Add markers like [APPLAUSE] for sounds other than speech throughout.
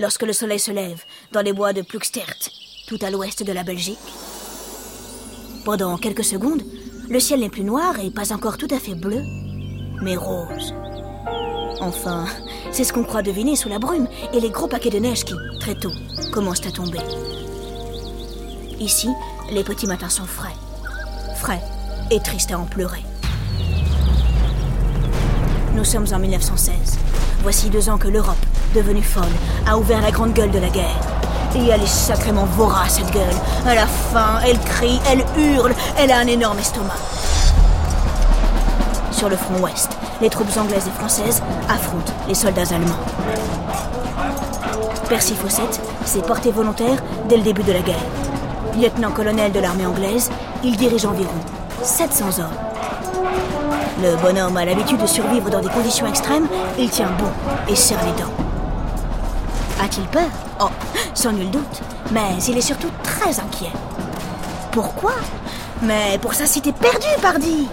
lorsque le soleil se lève dans les bois de Plugstert, tout à l'ouest de la Belgique. Pendant quelques secondes, le ciel n'est plus noir et pas encore tout à fait bleu, mais rose. Enfin, c'est ce qu'on croit deviner sous la brume et les gros paquets de neige qui, très tôt, commencent à tomber. Ici, les petits matins sont frais. Frais et tristes à en pleurer. Nous sommes en 1916. Voici deux ans que l'Europe, devenue folle, a ouvert la grande gueule de la guerre. Et elle est sacrément vorace, cette gueule. Elle a faim, elle crie, elle hurle, elle a un énorme estomac. Sur le front ouest, les troupes anglaises et françaises affrontent les soldats allemands. Percy Fawcett s'est porté volontaire dès le début de la guerre. Lieutenant-colonel de l'armée anglaise, il dirige environ 700 hommes. Le bonhomme a l'habitude de survivre dans des conditions extrêmes, il tient bon et serre les dents. A-t-il peur Oh, sans nul doute, mais il est surtout très inquiet. Pourquoi Mais pour sa cité perdue, pardi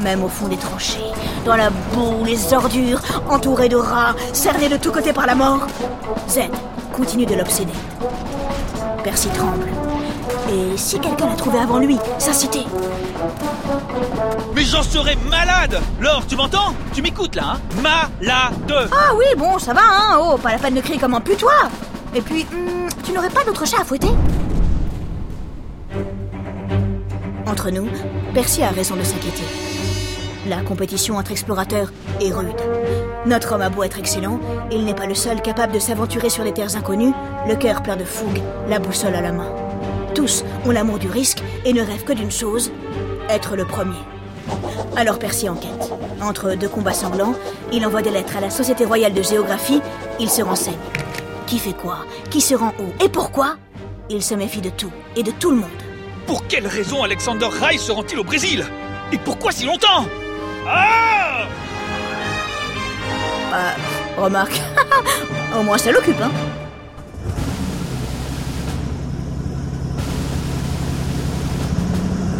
Même au fond des tranchées, dans la boue, les ordures, entouré de rats, cerné de tous côtés par la mort, Z continue de l'obséder. Percy tremble. Et si quelqu'un l'a trouvé avant lui, sa cité Mais j'en serais malade. Laure, tu m'entends? Tu m'écoutes là, hein? Malade. Ah oui, bon, ça va, hein? Oh, pas la peine de crier comme un putois. Et puis, hmm, tu n'aurais pas d'autre chat à fouetter? Entre nous, Percy a raison de s'inquiéter. La compétition entre explorateurs est rude. Notre homme a beau être excellent, il n'est pas le seul capable de s'aventurer sur des terres inconnues, le cœur plein de fougue, la boussole à la main. Tous ont l'amour du risque et ne rêvent que d'une chose, être le premier. Alors Percy enquête. Entre deux combats sanglants, il envoie des lettres à la Société royale de géographie, il se renseigne. Qui fait quoi? Qui se rend où? Et pourquoi? Il se méfie de tout et de tout le monde. Pour quelle raison Alexander Rai se rend-il au Brésil? Et pourquoi si longtemps? Ah! Euh, remarque, [LAUGHS] au moins ça l'occupe, hein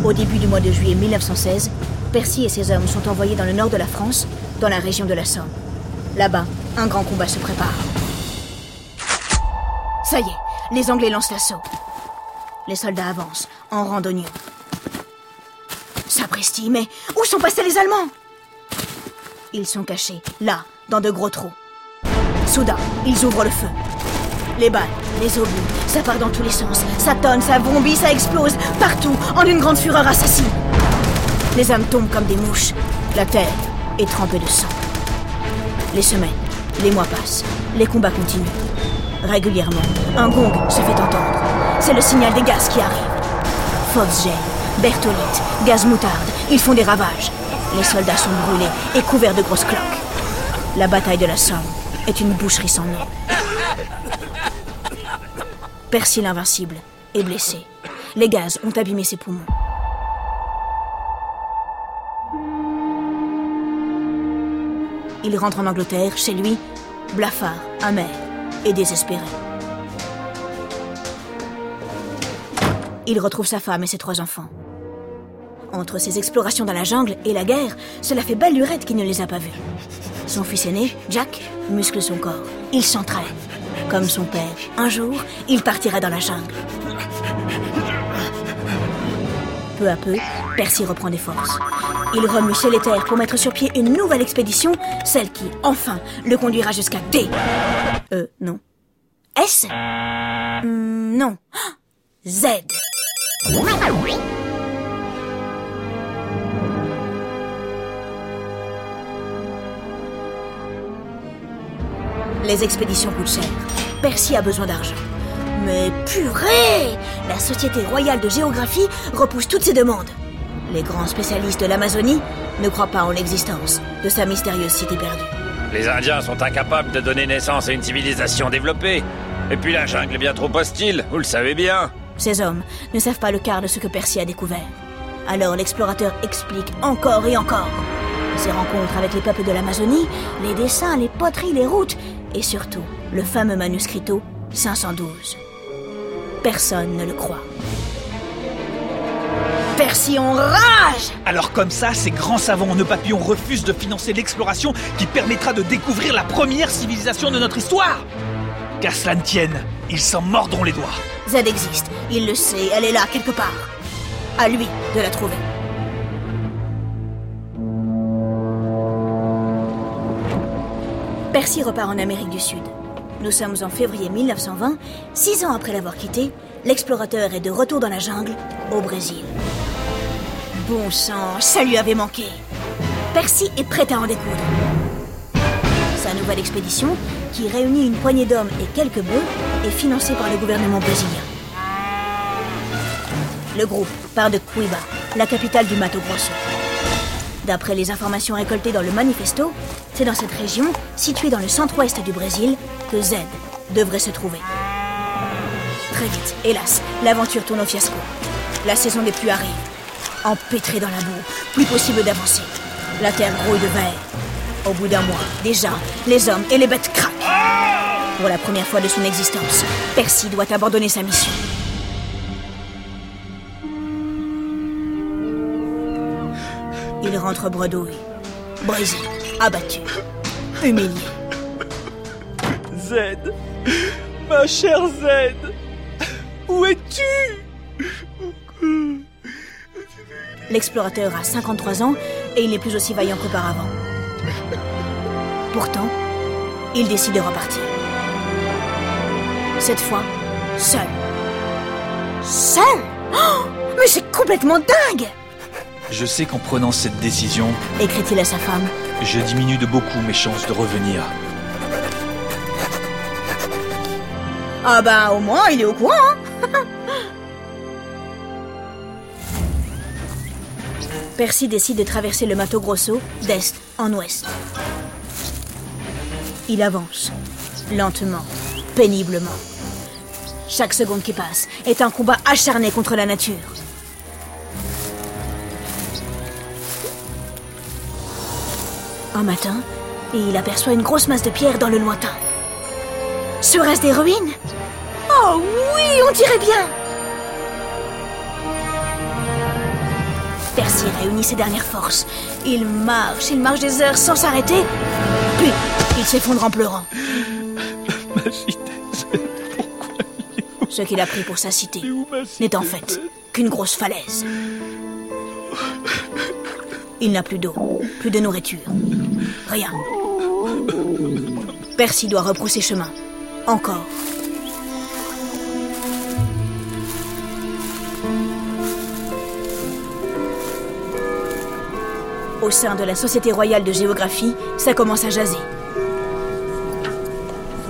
Au début du mois de juillet 1916, Percy et ses hommes sont envoyés dans le nord de la France, dans la région de la Somme. Là-bas, un grand combat se prépare. Ça y est, les Anglais lancent l'assaut. Les soldats avancent, en rang. Sapristi, mais où sont passés les Allemands? Ils sont cachés, là, dans de gros trous. Soudain, ils ouvrent le feu. Les balles, les obus, ça part dans tous les sens. Ça tonne, ça bombit, ça explose, partout, en une grande fureur assassine. Les âmes tombent comme des mouches. La terre est trempée de sang. Les semaines, les mois passent. Les combats continuent. Régulièrement, un gong se fait entendre. C'est le signal des gaz qui arrive. Foxgel, Bertholite, gaz moutarde, ils font des ravages. Les soldats sont brûlés et couverts de grosses cloques. La bataille de la Somme est une boucherie sans nom. Percy l'invincible est blessé. Les gaz ont abîmé ses poumons. Il rentre en Angleterre, chez lui, blafard, amer et désespéré. Il retrouve sa femme et ses trois enfants. Entre ses explorations dans la jungle et la guerre, cela fait belle lurette qu'il ne les a pas vus. Son fils aîné, Jack, muscle son corps. Il s'entraîne. Comme son père, un jour, il partira dans la jungle. Peu à peu, Percy reprend des forces. Il remue ciel et terre pour mettre sur pied une nouvelle expédition, celle qui, enfin, le conduira jusqu'à D. Euh, non. S? Hmm, Non. [GASPS] Z. Les expéditions coûtent cher. Percy a besoin d'argent. Mais purée La Société royale de géographie repousse toutes ses demandes. Les grands spécialistes de l'Amazonie ne croient pas en l'existence de sa mystérieuse cité perdue. Les Indiens sont incapables de donner naissance à une civilisation développée. Et puis la jungle est bien trop hostile, vous le savez bien. Ces hommes ne savent pas le quart de ce que Percy a découvert. Alors l'explorateur explique encore et encore. Ses rencontres avec les peuples de l'Amazonie, les dessins, les poteries, les routes, et surtout le fameux manuscrito 512. Personne ne le croit. Percy enrage Alors comme ça, ces grands savants nœuds papillons refusent de financer l'exploration qui permettra de découvrir la première civilisation de notre histoire Qu'à cela ne tienne, ils s'en mordront les doigts. Z existe, il le sait, elle est là quelque part. À lui de la trouver. Percy repart en Amérique du Sud. Nous sommes en février 1920, six ans après l'avoir quitté, l'explorateur est de retour dans la jungle, au Brésil. Bon sang, ça lui avait manqué. Percy est prêt à en découdre. Sa nouvelle expédition, qui réunit une poignée d'hommes et quelques bœufs, est financée par le gouvernement brésilien. Le groupe part de Cuiba, la capitale du Mato Grosso. D'après les informations récoltées dans le manifesto, c'est dans cette région, située dans le centre-ouest du Brésil, que Z devrait se trouver. Très vite, hélas, l'aventure tourne au fiasco. La saison des pluies arrive. Empêtré dans la boue, plus possible d'avancer. La terre grouille de verre. Au bout d'un mois, déjà, les hommes et les bêtes craquent. Pour la première fois de son existence, Percy doit abandonner sa mission. Il rentre bredouille, brisé, abattu, humilié. Z Ma chère Z Où es-tu? L'explorateur a 53 ans et il n'est plus aussi vaillant qu'auparavant. Pourtant, il décide de repartir. Cette fois, seul. Seul? Oh Mais c'est complètement dingue Je sais qu'en prenant cette décision, écrit-il à sa femme. je diminue de beaucoup mes chances de revenir. Ah bah au moins il est au courant. hein. [LAUGHS] Percy décide de traverser le Mato Grosso d'est en ouest. Il avance, lentement, péniblement. Chaque seconde qui passe est un combat acharné contre la nature. Un matin, il aperçoit une grosse masse de pierres dans le lointain. Serait-ce des ruines? Oh oui, on dirait bien Percy réunit ses dernières forces. Il marche, il marche des heures sans s'arrêter. Puis, il s'effondre en pleurant. [GASPS] Ma cité, Z, pourquoi Ce qu'il a pris pour sa cité n'est en fait qu'une grosse falaise. Il n'a plus d'eau, plus de nourriture, rien. Percy doit repousser chemin. Encore. Au sein de la Société royale de géographie, ça commence à jaser.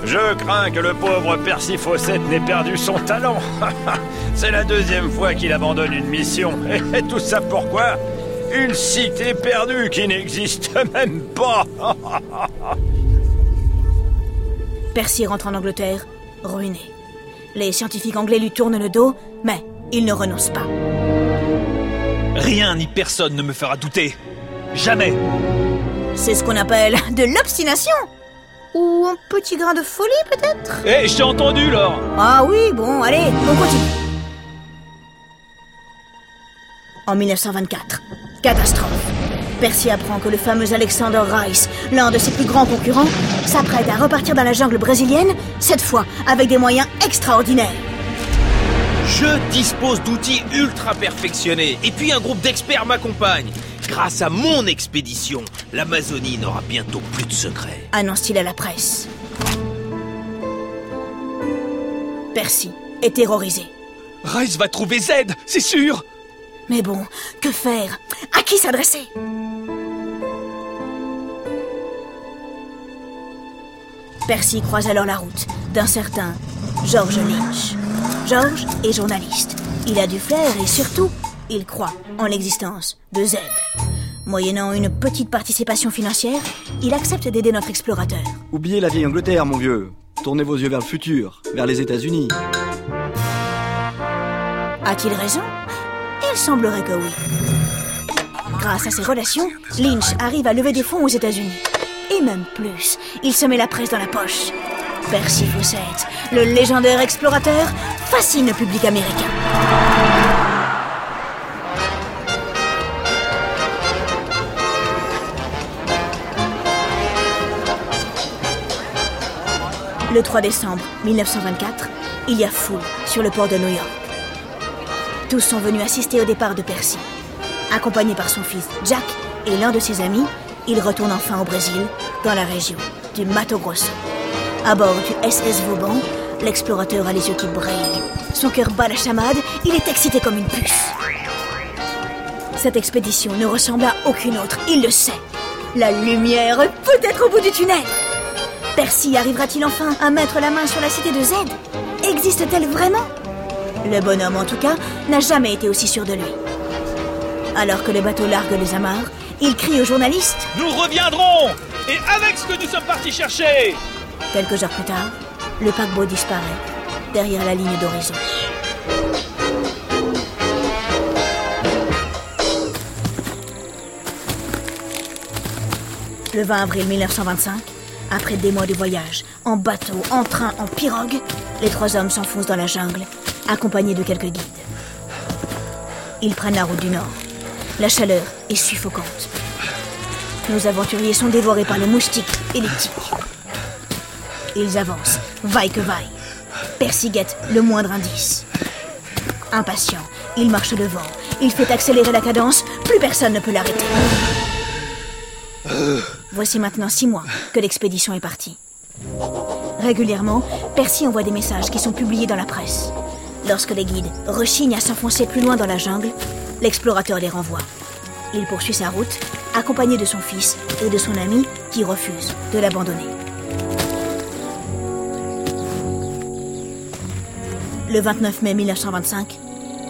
Je crains que le pauvre Percy Fawcett n'ait perdu son talent. [LAUGHS] C'est la deuxième fois qu'il abandonne une mission. Et tout ça pourquoi? Une cité perdue qui n'existe [LAUGHS] même pas. [LAUGHS] Percy rentre en Angleterre, ruiné. Les scientifiques anglais lui tournent le dos, mais il ne renonce pas. Rien ni personne ne me fera douter. Jamais C'est ce qu'on appelle de l'obstination Ou un petit grain de folie peut-être? Eh, je t'ai entendu, Laure Ah oui, bon, allez, on continue. En 1924, catastrophe. Percy apprend que le fameux Alexander Rice, l'un de ses plus grands concurrents, s'apprête à repartir dans la jungle brésilienne, cette fois avec des moyens extraordinaires. Je dispose d'outils ultra perfectionnés et puis un groupe d'experts m'accompagne. Grâce à mon expédition, l'Amazonie n'aura bientôt plus de secrets. annonce-t-il à la presse. Percy est terrorisé. Rice va trouver Z, c'est sûr Mais bon, que faire? À qui s'adresser? Percy croise alors la route d'un certain George Lynch. George est journaliste. Il a du flair et surtout, il croit en l'existence de Z. Moyennant une petite participation financière, il accepte d'aider notre explorateur. Oubliez la vieille Angleterre, mon vieux. Tournez vos yeux vers le futur, vers les États-Unis. A-t-il raison? Il semblerait que oui. Grâce à ses relations, Lynch arrive à lever des fonds aux États-Unis. Et même plus, il se met la presse dans la poche. Percy Fawcett, le légendaire explorateur, fascine le public américain. Le 3 décembre 1924, il y a foule sur le port de New York. Tous sont venus assister au départ de Percy. Accompagné par son fils Jack et l'un de ses amis, il retourne enfin au Brésil, dans la région du Mato Grosso. À bord du SS Vauban, l'explorateur a les yeux qui brillent. Son cœur bat la chamade, il est excité comme une puce. Cette expédition ne ressemble à aucune autre, il le sait. La lumière peut être au bout du tunnel. Percy arrivera-t-il enfin à mettre la main sur la cité de Z? Existe-t-elle vraiment? Le bonhomme, en tout cas, n'a jamais été aussi sûr de lui. Alors que le bateau largue les amarres, il crie aux journalistes Nous reviendrons Et avec ce que nous sommes partis chercher Quelques heures plus tard, le paquebot disparaît derrière la ligne d'horizon. Le 20 avril 1925, après des mois de voyage, en bateau, en train, en pirogue, les trois hommes s'enfoncent dans la jungle, accompagnés de quelques guides. Ils prennent la route du nord. La chaleur est suffocante. Nos aventuriers sont dévorés par les moustiques et les tiques. Ils avancent, vaille que vaille. Percy guette le moindre indice. Impatient, il marche devant. Il fait accélérer la cadence. Plus personne ne peut l'arrêter. Voici maintenant six mois que l'expédition est partie. Régulièrement, Percy envoie des messages qui sont publiés dans la presse. Lorsque les guides rechignent à s'enfoncer plus loin dans la jungle, l'explorateur les renvoie. Il poursuit sa route, accompagné de son fils et de son ami qui refusent de l'abandonner. Le 29 mai 1925,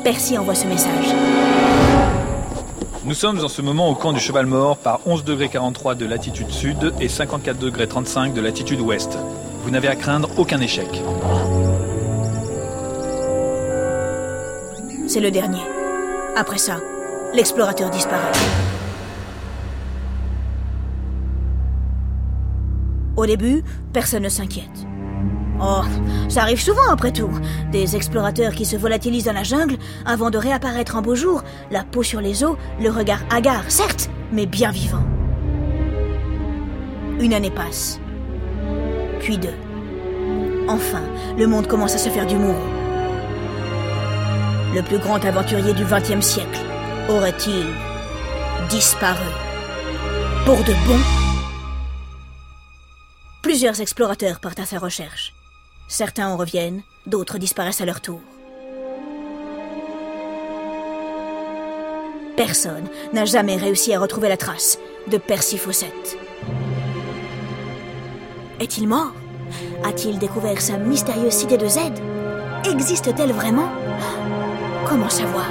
Percy envoie ce message. Nous sommes en ce moment au camp du Cheval Mort par 11 degrés 43 de latitude sud et 54 degrés 35 de latitude ouest. Vous n'avez à craindre aucun échec. C'est le dernier. Après ça, l'explorateur disparaît. Au début, personne ne s'inquiète. Oh, ça arrive souvent après tout. Des explorateurs qui se volatilisent dans la jungle avant de réapparaître en beau jour, la peau sur les os, le regard hagard, certes, mais bien vivant. Une année passe. Puis deux. Enfin, le monde commence à se faire du mourant. Le plus grand aventurier du XXe siècle aurait-il disparu Pour de bon? Plusieurs explorateurs partent à sa recherche. Certains en reviennent, d'autres disparaissent à leur tour. Personne n'a jamais réussi à retrouver la trace de Percy Fawcett. Est-il mort? A-t-il découvert sa mystérieuse cité de Z? Existe-t-elle vraiment? Comment savoir?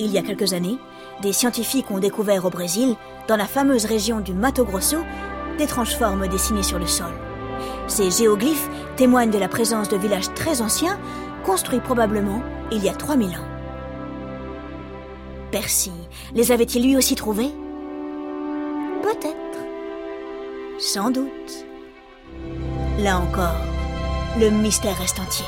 Il y a quelques années, des scientifiques ont découvert au Brésil, dans la fameuse région du Mato Grosso, d'étranges formes dessinées sur le sol. Ces géoglyphes témoignent de la présence de villages très anciens, construits probablement il y a 3000 ans. Percy les avait-il lui aussi trouvés? Peut-être. Sans doute. Là encore, le mystère reste entier.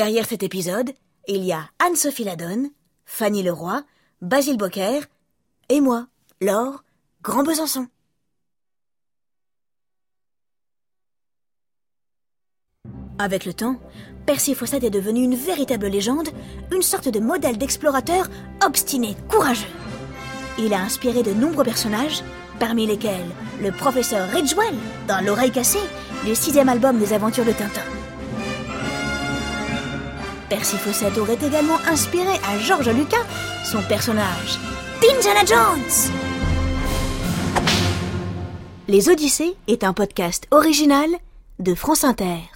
Derrière cet épisode, il y a Anne-Sophie Ladonne, Fanny Leroy, Basile Bocquer et moi, Laure, Grand Besançon. Avec le temps, Percy Fawcett est devenu une véritable légende, une sorte de modèle d'explorateur obstiné, courageux. Il a inspiré de nombreux personnages, parmi lesquels le professeur Ridgewell dans L'oreille cassée, le sixième album des aventures de Tintin. Percy Fawcett aurait également inspiré à George Lucas son personnage, Indiana Jones. Les Odyssées est un podcast original de France Inter.